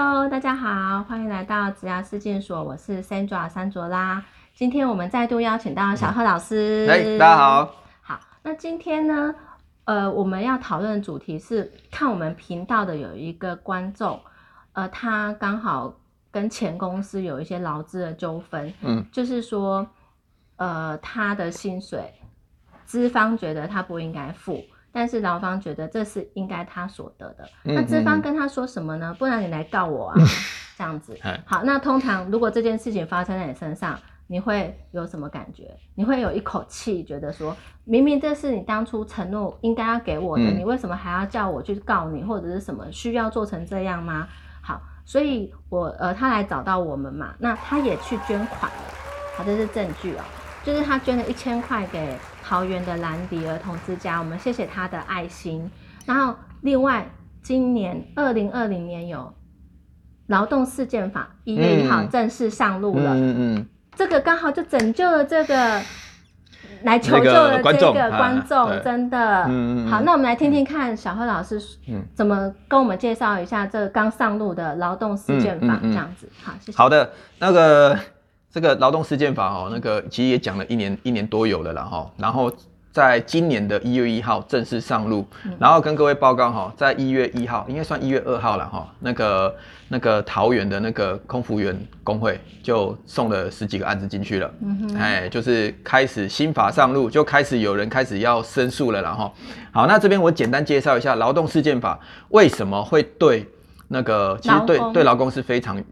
Hello，大家好，欢迎来到职涯事件所，我是 Sandra 三卓拉。今天我们再度邀请到小贺老师。哎，大家好。好，那今天呢，呃，我们要讨论的主题是看我们频道的有一个观众，呃，他刚好跟前公司有一些劳资的纠纷，嗯，就是说，呃，他的薪水资方觉得他不应该付。但是劳方觉得这是应该他所得的，那资方跟他说什么呢？不然你来告我啊，这样子。好，那通常如果这件事情发生在你身上，你会有什么感觉？你会有一口气觉得说，明明这是你当初承诺应该要给我的，你为什么还要叫我去告你，或者是什么需要做成这样吗？好，所以我呃，他来找到我们嘛，那他也去捐款了，好，这是证据哦，就是他捐了一千块给。桃园的兰迪儿童之家，我们谢谢他的爱心。然后，另外，今年二零二零年有劳动事件法一月一号正式上路了。嗯嗯，这个刚好就拯救了这个来求救的这个观众，真的。嗯嗯。好，那我们来听听看小贺老师怎么跟我们介绍一下这刚上路的劳动事件法，这样子。好，谢谢。好的，那个。这个劳动事件法哦，那个其实也讲了一年一年多有了啦哈，然后在今年的一月一号正式上路，然后跟各位报告哈，在一月一号应该算一月二号了哈，那个那个桃园的那个空服员工会就送了十几个案子进去了，嗯哎，就是开始新法上路，就开始有人开始要申诉了然后，好，那这边我简单介绍一下劳动事件法为什么会对。那个其实对对劳工是非常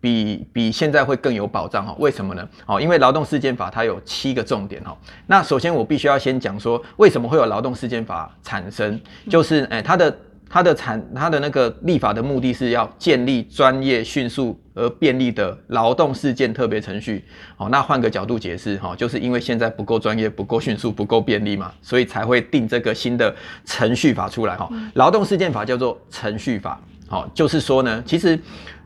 比比现在会更有保障哈？为什么呢？哦，因为劳动事件法它有七个重点哈。那首先我必须要先讲说，为什么会有劳动事件法产生？就是哎，它的它的产它的那个立法的目的是要建立专业、迅速而便利的劳动事件特别程序。哦，那换个角度解释哈，就是因为现在不够专业、不够迅速、不够便利嘛，所以才会定这个新的程序法出来哈。劳动事件法叫做程序法。好，就是说呢，其实，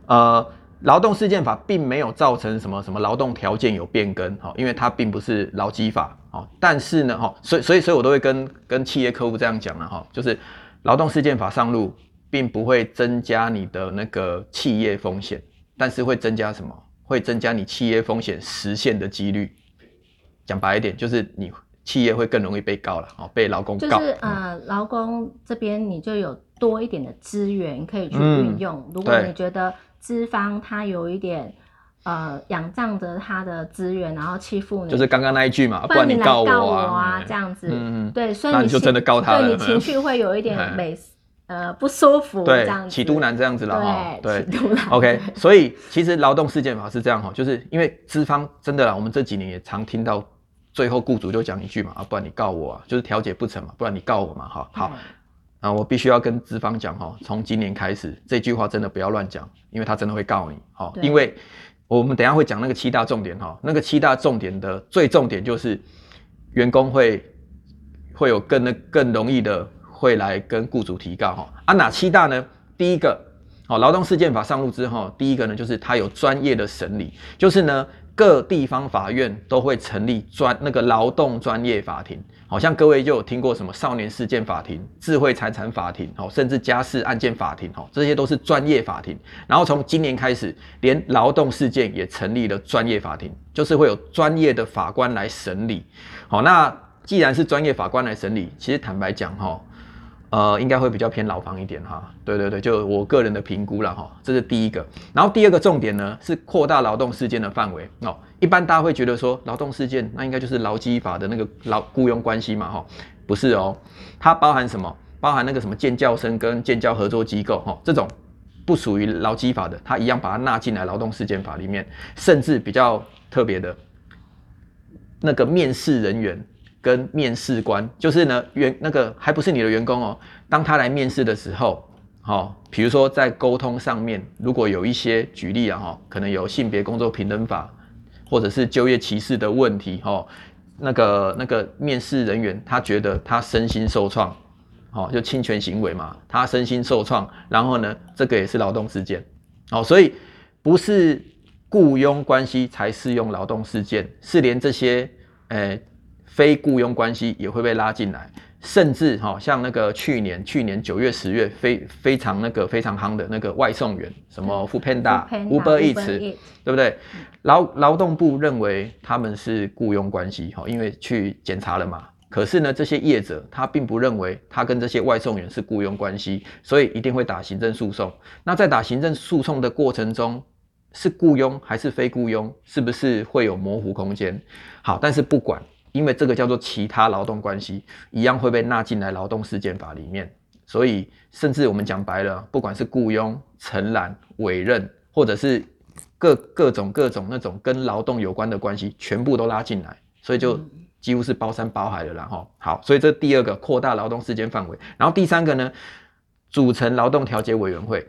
呃，劳动事件法并没有造成什么什么劳动条件有变更，哈，因为它并不是劳基法，哦，但是呢，哈，所以所以所以我都会跟跟企业客户这样讲了，哈，就是劳动事件法上路，并不会增加你的那个企业风险，但是会增加什么？会增加你企业风险实现的几率。讲白一点，就是你企业会更容易被告了，哦，被劳工告。就是呃，劳工这边你就有。多一点的资源可以去运用。如果你觉得资方他有一点呃仰仗着他的资源，然后欺负你，就是刚刚那一句嘛，不然你告我啊，这样子，嗯对，所以你就真的告他了，对你情绪会有一点美呃不舒服，对，这样起都难这样子了哈，对，起都难。OK，所以其实劳动事件法是这样哈，就是因为资方真的啦，我们这几年也常听到最后雇主就讲一句嘛，啊，不然你告我啊，就是调解不成嘛，不然你告我嘛，哈，好。啊，我必须要跟资方讲哈，从今年开始，这句话真的不要乱讲，因为他真的会告你。好，因为我们等下会讲那个七大重点哈，那个七大重点的最重点就是员工会会有更那更容易的会来跟雇主提告哈。啊，哪七大呢？第一个，好，劳动事件法上路之后，第一个呢就是它有专业的审理，就是呢。各地方法院都会成立专那个劳动专业法庭，好像各位就有听过什么少年事件法庭、智慧财产法庭，哦，甚至家事案件法庭，哦，这些都是专业法庭。然后从今年开始，连劳动事件也成立了专业法庭，就是会有专业的法官来审理。好，那既然是专业法官来审理，其实坦白讲，哈。呃，应该会比较偏牢房一点哈，对对对，就我个人的评估了哈，这是第一个。然后第二个重点呢，是扩大劳动事件的范围哦。一般大家会觉得说，劳动事件那应该就是劳基法的那个劳雇佣关系嘛哈，不是哦，它包含什么？包含那个什么建教生跟建教合作机构哈，这种不属于劳基法的，它一样把它纳进来劳动事件法里面，甚至比较特别的，那个面试人员。跟面试官就是呢，员那个还不是你的员工哦。当他来面试的时候，好，比如说在沟通上面，如果有一些举例啊，哈，可能有性别工作平等法，或者是就业歧视的问题，哈，那个那个面试人员他觉得他身心受创，好，就侵权行为嘛，他身心受创，然后呢，这个也是劳动事件，好，所以不是雇佣关系才适用劳动事件，是连这些，诶。非雇佣关系也会被拉进来，甚至哈，像那个去年去年九月十月非非常那个非常夯的那个外送员，什么 f o o Panda、Uber Eats，对不对？劳劳动部认为他们是雇佣关系哈，因为去检查了嘛。可是呢，这些业者他并不认为他跟这些外送员是雇佣关系，所以一定会打行政诉讼。那在打行政诉讼的过程中，是雇佣还是非雇佣，是不是会有模糊空间？好，但是不管。因为这个叫做其他劳动关系，一样会被纳进来劳动事件法里面。所以，甚至我们讲白了，不管是雇佣、承揽、委任，或者是各各种各种那种跟劳动有关的关系，全部都拉进来。所以就几乎是包山包海的然后好，所以这第二个扩大劳动事件范围。然后第三个呢，组成劳动调解委员会。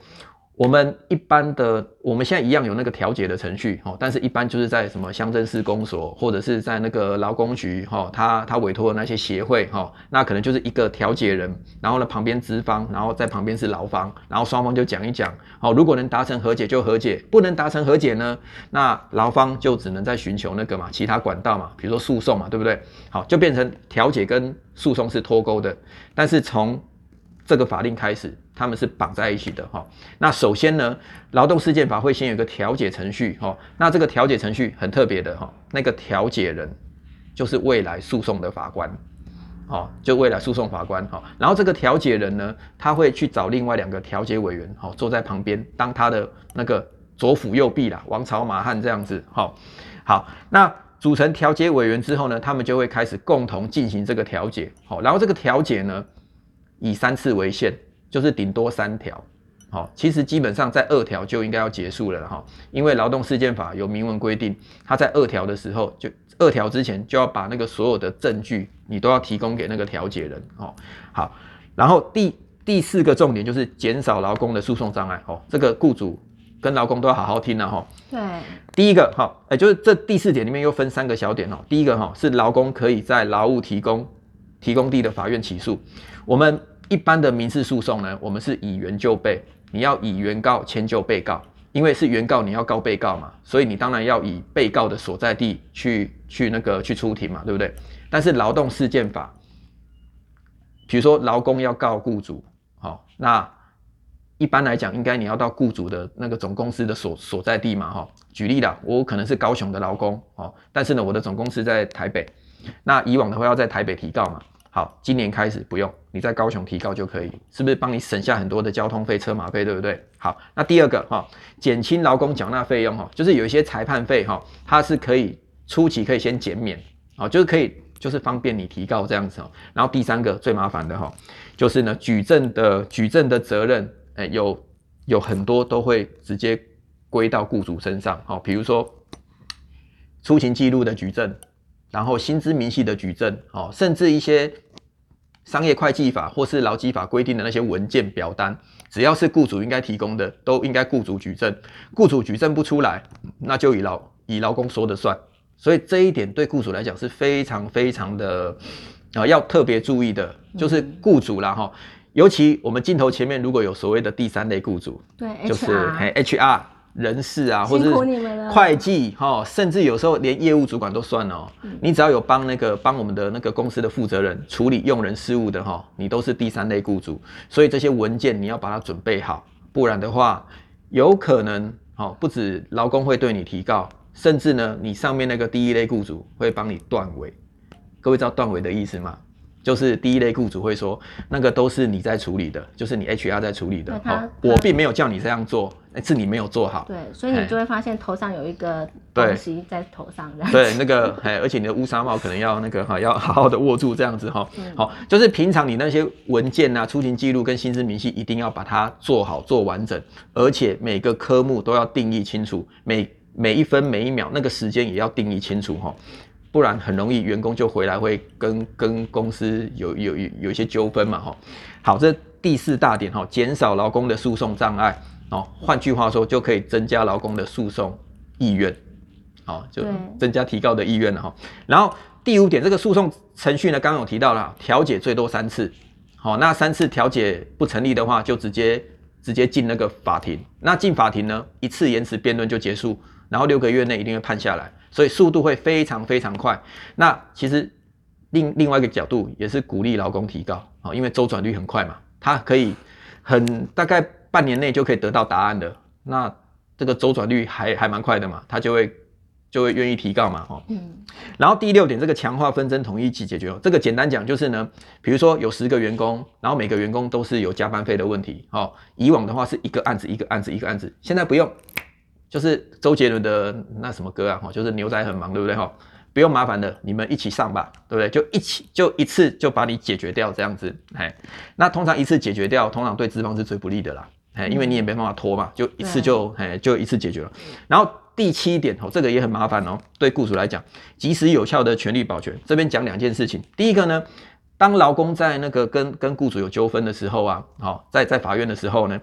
我们一般的，我们现在一样有那个调解的程序，哈，但是一般就是在什么乡镇市公所，或者是在那个劳工局，哈，他他委托的那些协会，哈，那可能就是一个调解人，然后呢旁边资方，然后在旁边是劳方，然后双方就讲一讲，好，如果能达成和解就和解，不能达成和解呢，那劳方就只能再寻求那个嘛其他管道嘛，比如说诉讼嘛，对不对？好，就变成调解跟诉讼是脱钩的，但是从这个法令开始。他们是绑在一起的哈。那首先呢，劳动事件法会先有一个调解程序哈。那这个调解程序很特别的哈，那个调解人就是未来诉讼的法官，哦，就未来诉讼法官哈。然后这个调解人呢，他会去找另外两个调解委员哈，坐在旁边当他的那个左辅右臂啦，王朝马汉这样子哈。好，那组成调解委员之后呢，他们就会开始共同进行这个调解。好，然后这个调解呢，以三次为限。就是顶多三条，好，其实基本上在二条就应该要结束了哈，因为劳动事件法有明文规定，他在二条的时候就二条之前就要把那个所有的证据你都要提供给那个调解人哦，好，然后第第四个重点就是减少劳工的诉讼障碍哦，这个雇主跟劳工都要好好听了哈。对，第一个哈，哎，就是这第四点里面又分三个小点哦，第一个哈是劳工可以在劳务提供提供地的法院起诉，我们。一般的民事诉讼呢，我们是以原就被，你要以原告迁就被告，因为是原告你要告被告嘛，所以你当然要以被告的所在地去去那个去出庭嘛，对不对？但是劳动事件法，比如说劳工要告雇主，好，那一般来讲应该你要到雇主的那个总公司的所所在地嘛，哈，举例啦，我可能是高雄的劳工，哦，但是呢我的总公司在台北，那以往的话要在台北提告嘛。好，今年开始不用，你在高雄提高就可以，是不是帮你省下很多的交通费、车马费，对不对？好，那第二个哈，减轻劳工缴纳费用哈，就是有一些裁判费哈，它是可以初期可以先减免，啊，就是可以就是方便你提告这样子哦。然后第三个最麻烦的哈，就是呢举证的举证的责任，哎，有有很多都会直接归到雇主身上，好，比如说出勤记录的举证。然后薪资明细的举证，哦，甚至一些商业会计法或是劳基法规定的那些文件表单，只要是雇主应该提供的，都应该雇主举证。雇主举证不出来，那就以劳以劳工说的算。所以这一点对雇主来讲是非常非常的啊，要特别注意的，就是雇主啦哈。尤其我们镜头前面如果有所谓的第三类雇主，对，就是 HR。人事啊，或者会计哈，甚至有时候连业务主管都算哦。你只要有帮那个帮我们的那个公司的负责人处理用人事务的哈，你都是第三类雇主。所以这些文件你要把它准备好，不然的话，有可能哦，不止劳工会对你提告，甚至呢，你上面那个第一类雇主会帮你断尾。各位知道断尾的意思吗？就是第一类雇主会说，那个都是你在处理的，就是你 HR 在处理的，好，我并没有叫你这样做，是你没有做好。对，所以你就会发现头上有一个东西在头上。对，那个，哎，而且你的乌纱帽可能要那个哈，要好好的握住这样子哈。好，就是平常你那些文件啊、出勤记录跟薪资明细一定要把它做好、做完整，而且每个科目都要定义清楚，每每一分每一秒那个时间也要定义清楚哈。不然很容易员工就回来会跟跟公司有有有有一些纠纷嘛哈，好，这第四大点哈，减少劳工的诉讼障碍哦，换句话说就可以增加劳工的诉讼意愿，好，就增加提高的意愿了哈。然后第五点，这个诉讼程序呢，刚刚有提到了，调解最多三次，好，那三次调解不成立的话，就直接直接进那个法庭，那进法庭呢，一次延迟辩论就结束，然后六个月内一定会判下来。所以速度会非常非常快。那其实另另外一个角度也是鼓励劳工提高啊，因为周转率很快嘛，他可以很大概半年内就可以得到答案的，那这个周转率还还蛮快的嘛，他就会就会愿意提告嘛，哈。嗯。然后第六点，这个强化纷争统一起解决，这个简单讲就是呢，比如说有十个员工，然后每个员工都是有加班费的问题，哦，以往的话是一个案子一个案子一个案子，现在不用，就是周杰伦的那什么歌啊，哈，就是牛仔很忙，对不对，哈？不用麻烦的，你们一起上吧，对不对？就一起就一次就把你解决掉这样子，哎，那通常一次解决掉，通常对资方是最不利的啦，哎，因为你也没办法拖嘛，就一次就哎就一次解决了。然后第七点哦，这个也很麻烦哦，对雇主来讲，及时有效的权利保全。这边讲两件事情，第一个呢，当劳工在那个跟跟雇主有纠纷的时候啊，好，在在法院的时候呢，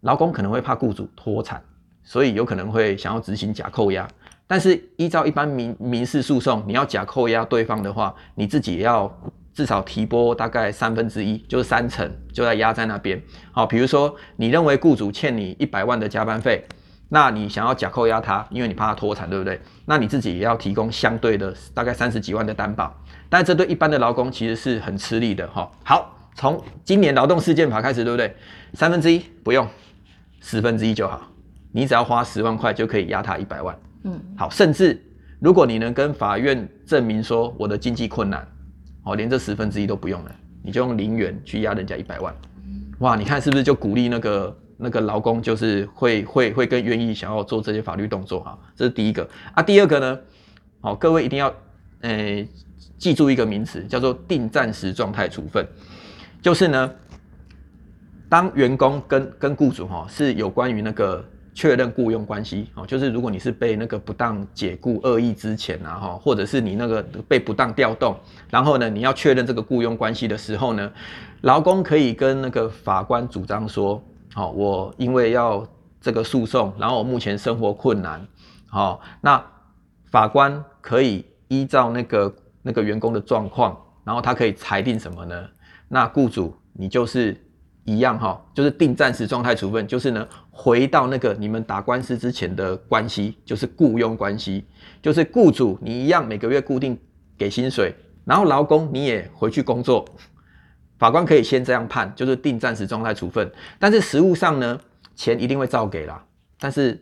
劳工可能会怕雇主脱产，所以有可能会想要执行假扣押。但是依照一般民民事诉讼，你要假扣押对方的话，你自己也要至少提拨大概三分之一，就是三成，就在压在那边。好，比如说你认为雇主欠你一百万的加班费，那你想要假扣押他，因为你怕他脱产，对不对？那你自己也要提供相对的大概三十几万的担保。但这对一般的劳工其实是很吃力的哈。好，从今年劳动事件法开始，对不对？三分之一不用，十分之一就好，你只要花十万块就可以压他一百万。嗯，好，甚至如果你能跟法院证明说我的经济困难，哦，连这十分之一都不用了，你就用零元去压人家一百万，哇，你看是不是就鼓励那个那个劳工就是会会会更愿意想要做这些法律动作哈？这是第一个啊，第二个呢，好，各位一定要诶记住一个名词叫做定暂时状态处分，就是呢，当员工跟跟雇主哈是有关于那个。确认雇佣关系哦，就是如果你是被那个不当解雇、恶意之前啊哈，或者是你那个被不当调动，然后呢，你要确认这个雇佣关系的时候呢，劳工可以跟那个法官主张说，好，我因为要这个诉讼，然后我目前生活困难，好，那法官可以依照那个那个员工的状况，然后他可以裁定什么呢？那雇主你就是。一样哈，就是定暂时状态处分，就是呢，回到那个你们打官司之前的关系，就是雇佣关系，就是雇主你一样每个月固定给薪水，然后劳工你也回去工作，法官可以先这样判，就是定暂时状态处分，但是实务上呢，钱一定会照给啦，但是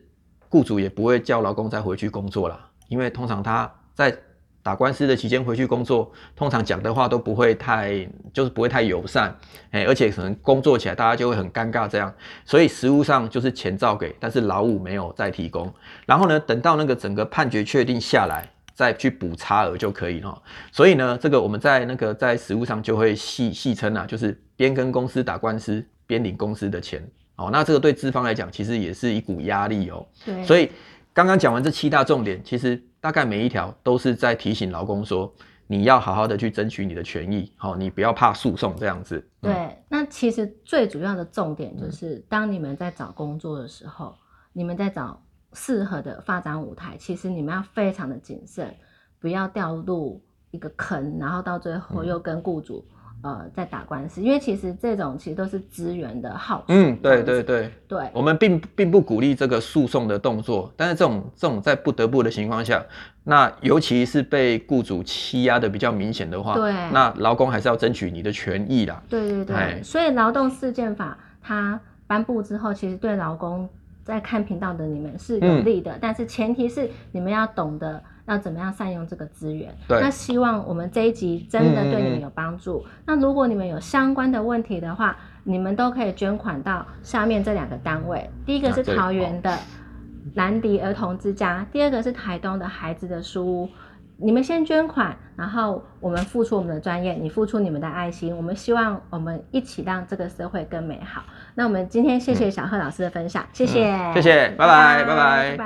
雇主也不会叫劳工再回去工作啦，因为通常他在。打官司的期间回去工作，通常讲的话都不会太，就是不会太友善，哎，而且可能工作起来大家就会很尴尬这样，所以实务上就是钱照给，但是劳务没有再提供。然后呢，等到那个整个判决确定下来，再去补差额就可以了。所以呢，这个我们在那个在实务上就会戏戏称啊，就是边跟公司打官司边领公司的钱。哦，那这个对资方来讲其实也是一股压力哦。对。所以刚刚讲完这七大重点，其实。大概每一条都是在提醒劳工说，你要好好的去争取你的权益，好，你不要怕诉讼这样子。对，那其实最主要的重点就是，当你们在找工作的时候，你们在找适合的发展舞台，其实你们要非常的谨慎，不要掉入一个坑，然后到最后又跟雇主。呃，在打官司，因为其实这种其实都是资源的耗损。嗯，对对对对，我们并并不鼓励这个诉讼的动作，但是这种这种在不得不的情况下，那尤其是被雇主欺压的比较明显的话，对，那劳工还是要争取你的权益啦。对对对，所以劳动事件法它颁布之后，其实对劳工在看频道的你们是有利的，但是前提是你们要懂得。要怎么样善用这个资源？那希望我们这一集真的对你们有帮助。那如果你们有相关的问题的话，你们都可以捐款到下面这两个单位。第一个是桃园的兰迪儿童之家，第二个是台东的孩子的书屋。你们先捐款，然后我们付出我们的专业，你付出你们的爱心。我们希望我们一起让这个社会更美好。那我们今天谢谢小贺老师的分享，谢谢，谢谢，拜拜，拜拜。